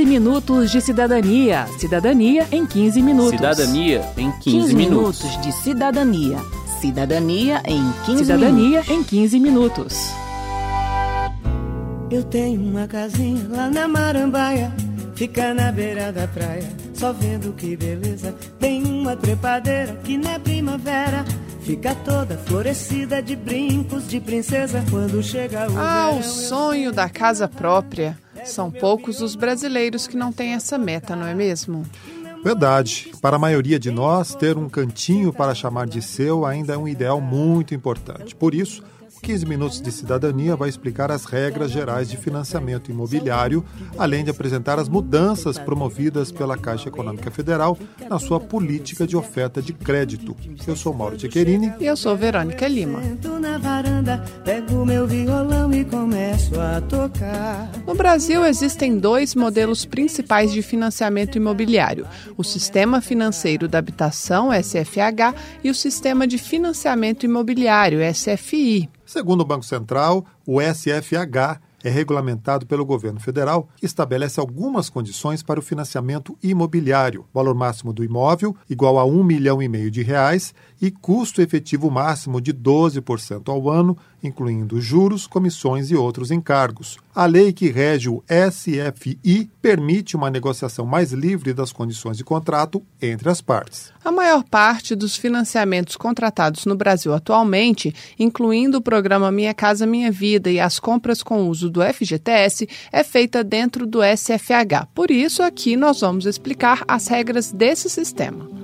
15 minutos de cidadania. Cidadania em 15 minutos. Cidadania em 15, 15 minutos. minutos de cidadania. Cidadania em 15 Cidadania minutos. em 15 minutos. Eu tenho uma casinha lá na Marambaia, fica na beira da praia, só vendo que beleza. Tem uma trepadeira que na primavera fica toda florescida de brincos de princesa quando chega o Ah, verão, o eu sonho da casa própria. São poucos os brasileiros que não têm essa meta, não é mesmo? Verdade. Para a maioria de nós, ter um cantinho para chamar de seu ainda é um ideal muito importante. Por isso, o 15 Minutos de Cidadania vai explicar as regras gerais de financiamento imobiliário, além de apresentar as mudanças promovidas pela Caixa Econômica Federal na sua política de oferta de crédito. Eu sou Mauro Tchequerini. E eu sou Verônica Lima. E começo a tocar. No Brasil, existem dois modelos principais de financiamento imobiliário: o Sistema Financeiro da Habitação, SFH, e o Sistema de Financiamento Imobiliário, SFI. Segundo o Banco Central, o SFH é regulamentado pelo governo federal, que estabelece algumas condições para o financiamento imobiliário. Valor máximo do imóvel igual a um milhão e meio de reais e custo efetivo máximo de 12% ao ano, incluindo juros, comissões e outros encargos. A lei que rege o SFI permite uma negociação mais livre das condições de contrato entre as partes. A maior parte dos financiamentos contratados no Brasil atualmente, incluindo o programa Minha Casa Minha Vida e as compras com uso do FGTS, é feita dentro do SFH. Por isso, aqui nós vamos explicar as regras desse sistema.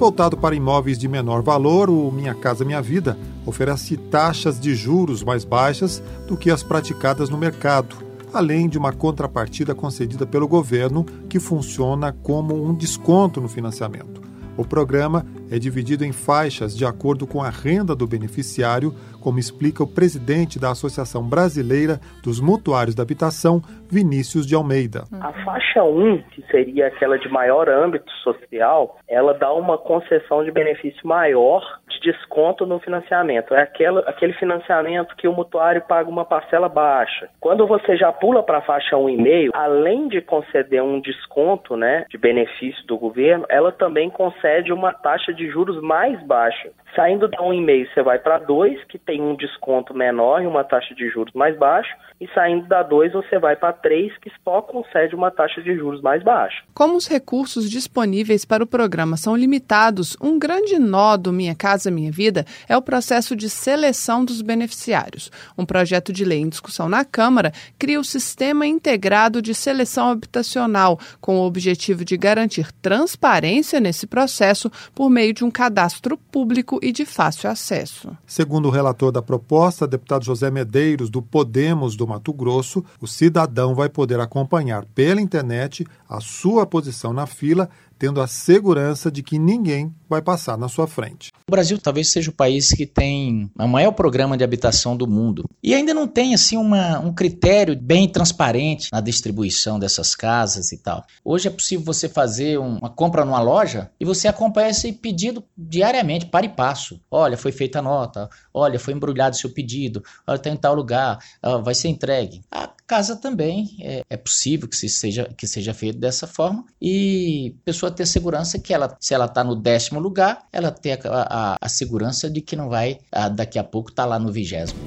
Voltado para imóveis de menor valor, o Minha Casa Minha Vida oferece taxas de juros mais baixas do que as praticadas no mercado, além de uma contrapartida concedida pelo governo que funciona como um desconto no financiamento. O programa é dividido em faixas de acordo com a renda do beneficiário, como explica o presidente da Associação Brasileira dos Mutuários da Habitação, Vinícius de Almeida. A faixa 1, que seria aquela de maior âmbito social, ela dá uma concessão de benefício maior desconto no financiamento. É aquela, aquele financiamento que o mutuário paga uma parcela baixa. Quando você já pula para a faixa 1,5, além de conceder um desconto né, de benefício do governo, ela também concede uma taxa de juros mais baixa. Saindo da 1,5, você vai para 2, que tem um desconto menor e uma taxa de juros mais baixa. E saindo da 2, você vai para 3, que só concede uma taxa de juros mais baixa. Como os recursos disponíveis para o programa são limitados, um grande nó do Minha Casa Minha Vida é o processo de seleção dos beneficiários. Um projeto de lei em discussão na Câmara cria o Sistema Integrado de Seleção Habitacional, com o objetivo de garantir transparência nesse processo por meio de um cadastro público e de fácil acesso. Segundo o relator da proposta, deputado José Medeiros, do Podemos do Mato Grosso, o cidadão vai poder acompanhar pela internet a sua posição na fila, tendo a segurança de que ninguém vai passar na sua frente. O Brasil talvez seja o país que tem o maior programa de habitação do mundo. E ainda não tem assim uma, um critério bem transparente na distribuição dessas casas e tal. Hoje é possível você fazer uma compra numa loja e você acompanha esse pedido diariamente, para e passo. Olha, foi feita a nota, olha, foi embrulhado seu pedido, olha, está em tal lugar, vai ser entregue. A casa também é, é possível que, se seja, que seja feito dessa forma e a pessoa ter segurança que ela, se ela está no décimo lugar, ela tem a, a, a, segurança de que não vai a, daqui a pouco estar tá lá no vigésimo.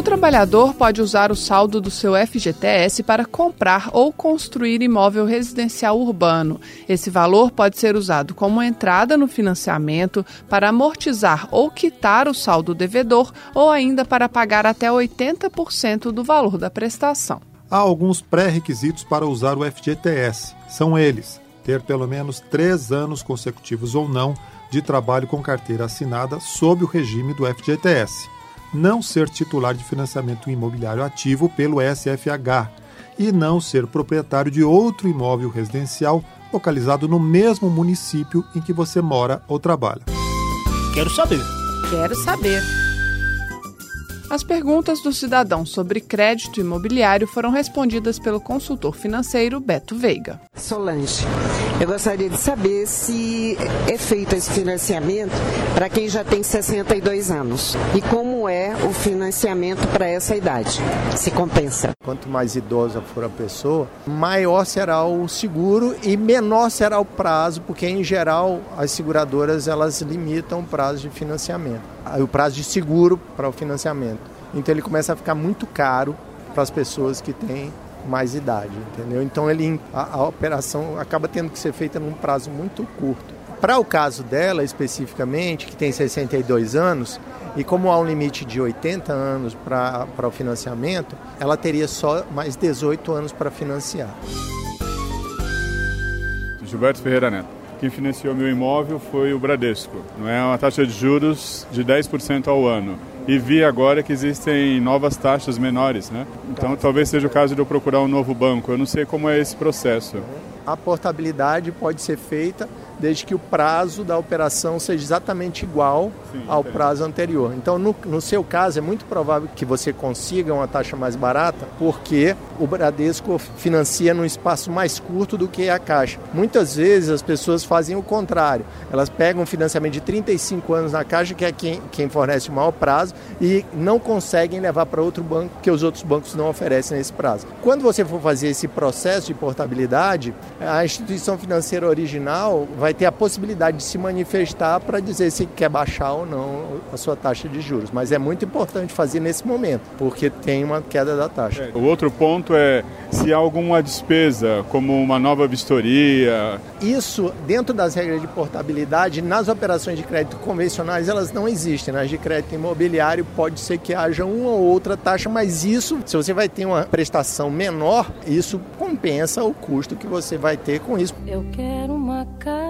O trabalhador pode usar o saldo do seu FGTS para comprar ou construir imóvel residencial urbano. Esse valor pode ser usado como entrada no financiamento, para amortizar ou quitar o saldo devedor ou ainda para pagar até 80% do valor da prestação. Há alguns pré-requisitos para usar o FGTS. São eles: ter pelo menos três anos consecutivos ou não de trabalho com carteira assinada sob o regime do FGTS não ser titular de financiamento imobiliário ativo pelo SFH e não ser proprietário de outro imóvel residencial localizado no mesmo município em que você mora ou trabalha. Quero saber. Quero saber. As perguntas do cidadão sobre crédito imobiliário foram respondidas pelo consultor financeiro Beto Veiga. Solange, eu gostaria de saber se é feito esse financiamento para quem já tem 62 anos e como é o financiamento para essa idade. Se compensa. Quanto mais idosa for a pessoa, maior será o seguro e menor será o prazo, porque em geral as seguradoras elas limitam o prazo de financiamento, o prazo de seguro para o financiamento. Então ele começa a ficar muito caro para as pessoas que têm mais idade, entendeu? Então ele, a, a operação acaba tendo que ser feita num prazo muito curto. Para o caso dela especificamente, que tem 62 anos, e como há um limite de 80 anos para o financiamento, ela teria só mais 18 anos para financiar. Gilberto Ferreira Neto. Quem financiou meu imóvel foi o Bradesco. Não é uma taxa de juros de 10% ao ano e vi agora que existem novas taxas menores, né? Então talvez seja o caso de eu procurar um novo banco. Eu não sei como é esse processo. A portabilidade pode ser feita desde que o prazo da operação seja exatamente igual Sim, ao prazo anterior. Então, no, no, seu caso, é muito provável que você consiga uma taxa mais barata, porque o Bradesco financia num espaço mais curto do que a Caixa. Muitas vezes as pessoas fazem o contrário. Elas pegam um financiamento de 35 anos na Caixa, que é quem, quem fornece o maior prazo, e não conseguem levar para outro banco, que os outros bancos não oferecem esse prazo. Quando você for fazer esse processo de portabilidade, a instituição financeira original vai vai ter a possibilidade de se manifestar para dizer se quer baixar ou não a sua taxa de juros. Mas é muito importante fazer nesse momento, porque tem uma queda da taxa. O outro ponto é se há alguma despesa, como uma nova vistoria. Isso, dentro das regras de portabilidade, nas operações de crédito convencionais, elas não existem. Nas de crédito imobiliário, pode ser que haja uma ou outra taxa, mas isso, se você vai ter uma prestação menor, isso compensa o custo que você vai ter com isso. Eu quero uma casa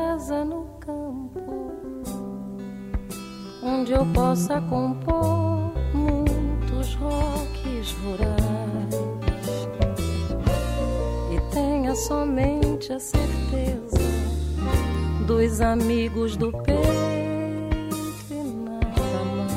onde eu possa compor muitos rocks rurais e tenha somente a certeza dos amigos do peito e nada mais.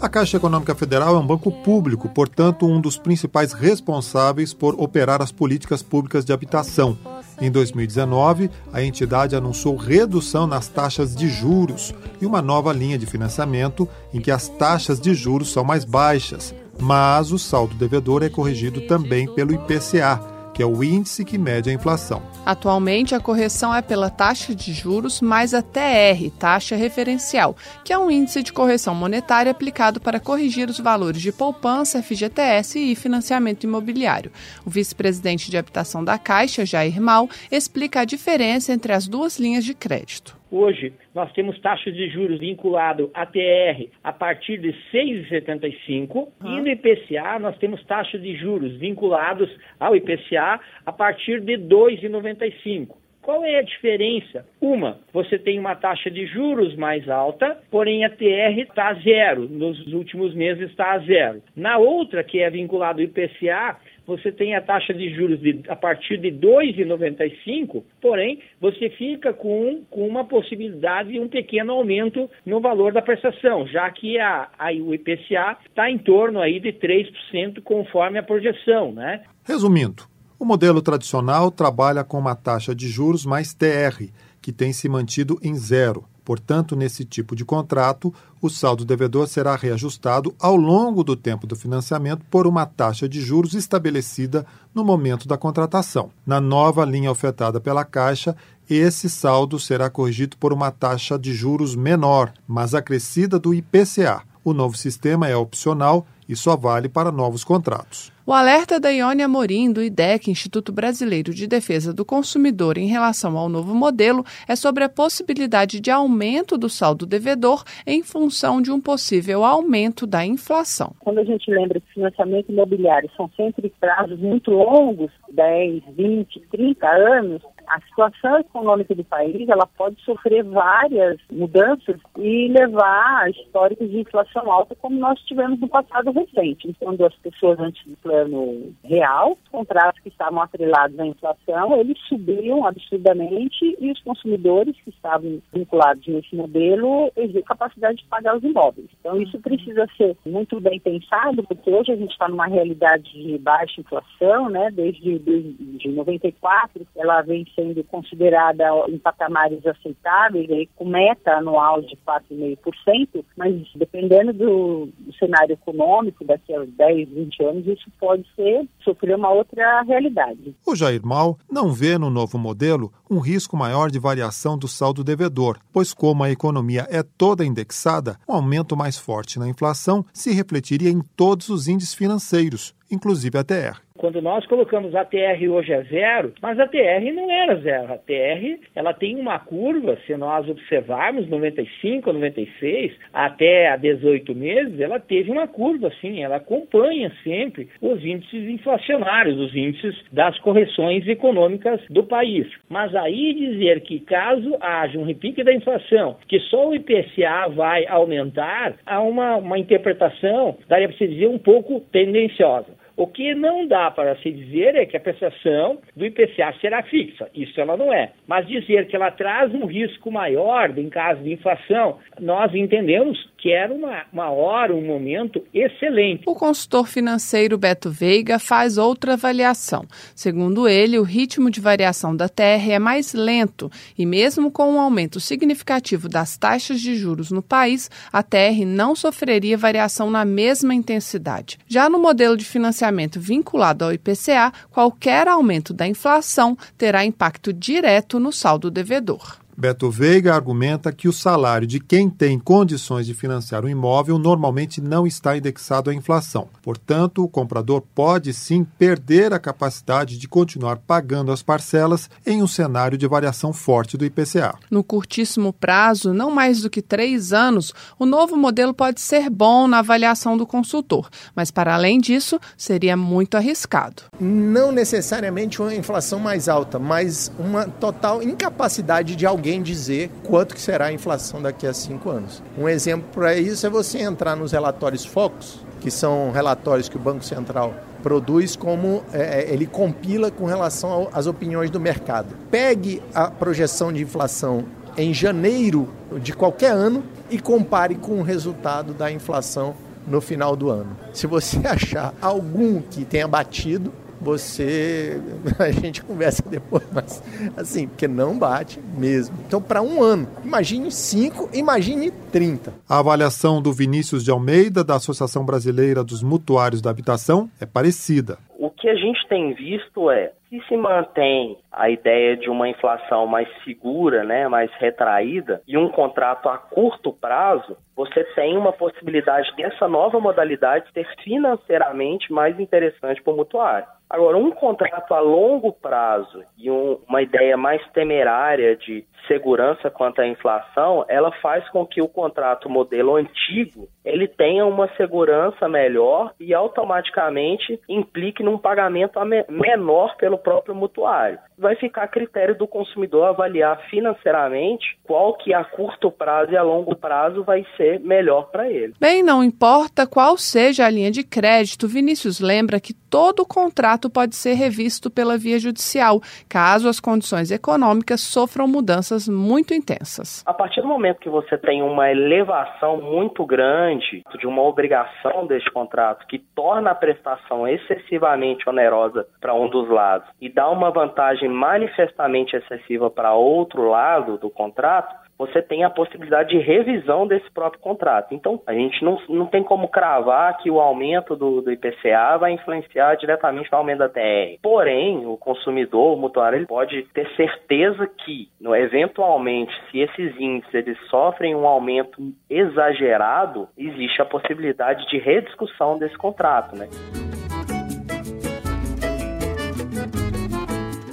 A Caixa Econômica Federal é um banco público, portanto, um dos principais responsáveis por operar as políticas públicas de habitação em 2019, a entidade anunciou redução nas taxas de juros e uma nova linha de financiamento em que as taxas de juros são mais baixas, mas o saldo devedor é corrigido também pelo IPCA, que é o índice que mede a inflação. Atualmente, a correção é pela taxa de juros mais a TR, taxa referencial, que é um índice de correção monetária aplicado para corrigir os valores de poupança, FGTS e financiamento imobiliário. O vice-presidente de habitação da Caixa, Jair Mal, explica a diferença entre as duas linhas de crédito. Hoje, nós temos taxas de juros vinculado à TR a partir de 6,75 e no IPCA nós temos taxas de juros vinculados ao IPCA a partir de 2,95. Qual é a diferença? Uma, você tem uma taxa de juros mais alta, porém a TR está a zero. Nos últimos meses está a zero. Na outra, que é vinculado ao IPCA, você tem a taxa de juros de, a partir de 2,95, porém você fica com, com uma possibilidade de um pequeno aumento no valor da prestação, já que a, a, o IPCA está em torno aí de 3% conforme a projeção. Né? Resumindo, o modelo tradicional trabalha com uma taxa de juros mais TR, que tem se mantido em zero. Portanto, nesse tipo de contrato, o saldo devedor será reajustado ao longo do tempo do financiamento por uma taxa de juros estabelecida no momento da contratação. Na nova linha ofertada pela Caixa, esse saldo será corrigido por uma taxa de juros menor, mas acrescida do IPCA. O novo sistema é opcional e só vale para novos contratos. O alerta da Ione Amorim, do IDEC, Instituto Brasileiro de Defesa do Consumidor, em relação ao novo modelo, é sobre a possibilidade de aumento do saldo devedor em função de um possível aumento da inflação. Quando a gente lembra que financiamento imobiliário são sempre prazos muito longos, 10, 20, 30 anos, A situação econômica do país ela pode sofrer várias mudanças e levar a históricos de inflação alta como nós tivemos no passado recente, quando as pessoas antes do plano real, contratos que estavam atrelados à inflação, eles subiam absurdamente e os consumidores que estavam vinculados nesse modelo exigiam capacidade de pagar os imóveis. Então isso precisa ser muito bem pensado, porque hoje a gente está numa realidade de baixa inflação, né? Desde de 94, ela vem sendo considerada em patamares aceitáveis, com meta anual de 4,5%, mas dependendo do, do cenário econômico, daqui a 10, 20 anos, isso pode ser sofrer uma outra realidade. O Jair Mal não vê no novo modelo um risco maior de variação do saldo devedor, pois como a economia é toda indexada, um aumento mais forte na inflação se refletiria em todos os índices financeiros, inclusive a TR. Quando nós colocamos a TR hoje é zero, mas a TR não era zero. A TR ela tem uma curva, se nós observarmos 95, 96 até a 18 meses, ela teve uma curva assim, ela acompanha sempre os índices inflacionários, os índices das correções econômicas do país. Mas aí dizer que caso haja um repique da inflação, que só o IPCA vai aumentar, há uma, uma interpretação, daria para se dizer, um pouco tendenciosa. O que não dá para se dizer é que a prestação do IPCA será fixa. Isso ela não é. Mas dizer que ela traz um risco maior em caso de inflação, nós entendemos que era uma, uma hora, um momento excelente. O consultor financeiro Beto Veiga faz outra avaliação. Segundo ele, o ritmo de variação da TR é mais lento e, mesmo com um aumento significativo das taxas de juros no país, a TR não sofreria variação na mesma intensidade. Já no modelo de financiamento vinculado ao IPCA, qualquer aumento da inflação terá impacto direto no saldo devedor. Beto Veiga argumenta que o salário de quem tem condições de financiar um imóvel normalmente não está indexado à inflação. Portanto, o comprador pode sim perder a capacidade de continuar pagando as parcelas em um cenário de variação forte do IPCA. No curtíssimo prazo, não mais do que três anos, o novo modelo pode ser bom na avaliação do consultor, mas para além disso, seria muito arriscado. Não necessariamente uma inflação mais alta, mas uma total incapacidade de alguém alguém dizer quanto que será a inflação daqui a cinco anos. Um exemplo para isso é você entrar nos relatórios Focus, que são relatórios que o Banco Central produz como é, é ele compila com relação às opiniões do mercado. Pegue a projeção de inflação em janeiro de qualquer ano e compare com o resultado da inflação no final do ano. Se você achar algum que tenha batido, você a gente conversa depois, mas assim, porque não bate mesmo. Então, para um ano, imagine cinco, imagine 30. A avaliação do Vinícius de Almeida, da Associação Brasileira dos Mutuários da Habitação, é parecida. O que a gente tem visto é se se mantém a ideia de uma inflação mais segura, né, mais retraída, e um contrato a curto prazo, você tem uma possibilidade dessa nova modalidade ser financeiramente mais interessante para o mutuário. Agora, um contrato a longo prazo e um, uma ideia mais temerária de segurança quanto à inflação, ela faz com que o contrato modelo antigo ele tenha uma segurança melhor e automaticamente implique num pagamento menor pelo próprio mutuário. Vai ficar a critério do consumidor avaliar financeiramente qual que a curto prazo e a longo prazo vai ser melhor para ele. Bem, não importa qual seja a linha de crédito, Vinícius lembra que todo contrato pode ser revisto pela via judicial, caso as condições econômicas sofram mudanças muito intensas. A partir do momento que você tem uma elevação muito grande de uma obrigação deste contrato que torna a prestação excessivamente onerosa para um dos lados e dá uma vantagem manifestamente excessiva para outro lado do contrato, você tem a possibilidade de revisão desse próprio contrato. Então, a gente não, não tem como cravar que o aumento do, do IPCA vai influenciar diretamente no aumento da TR. Porém, o consumidor, o mutuário, ele pode ter certeza que, no, eventualmente, se esses índices eles sofrem um aumento exagerado, existe a possibilidade de rediscussão desse contrato, né?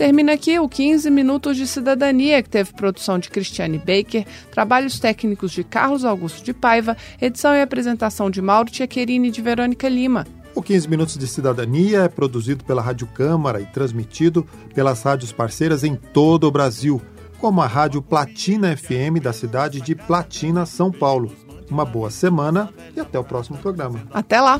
Termina aqui o 15 Minutos de Cidadania, que teve produção de Cristiane Baker, trabalhos técnicos de Carlos Augusto de Paiva, edição e apresentação de Mauro Tchequerini e de Verônica Lima. O 15 Minutos de Cidadania é produzido pela Rádio Câmara e transmitido pelas rádios parceiras em todo o Brasil, como a Rádio Platina FM da cidade de Platina, São Paulo. Uma boa semana e até o próximo programa. Até lá!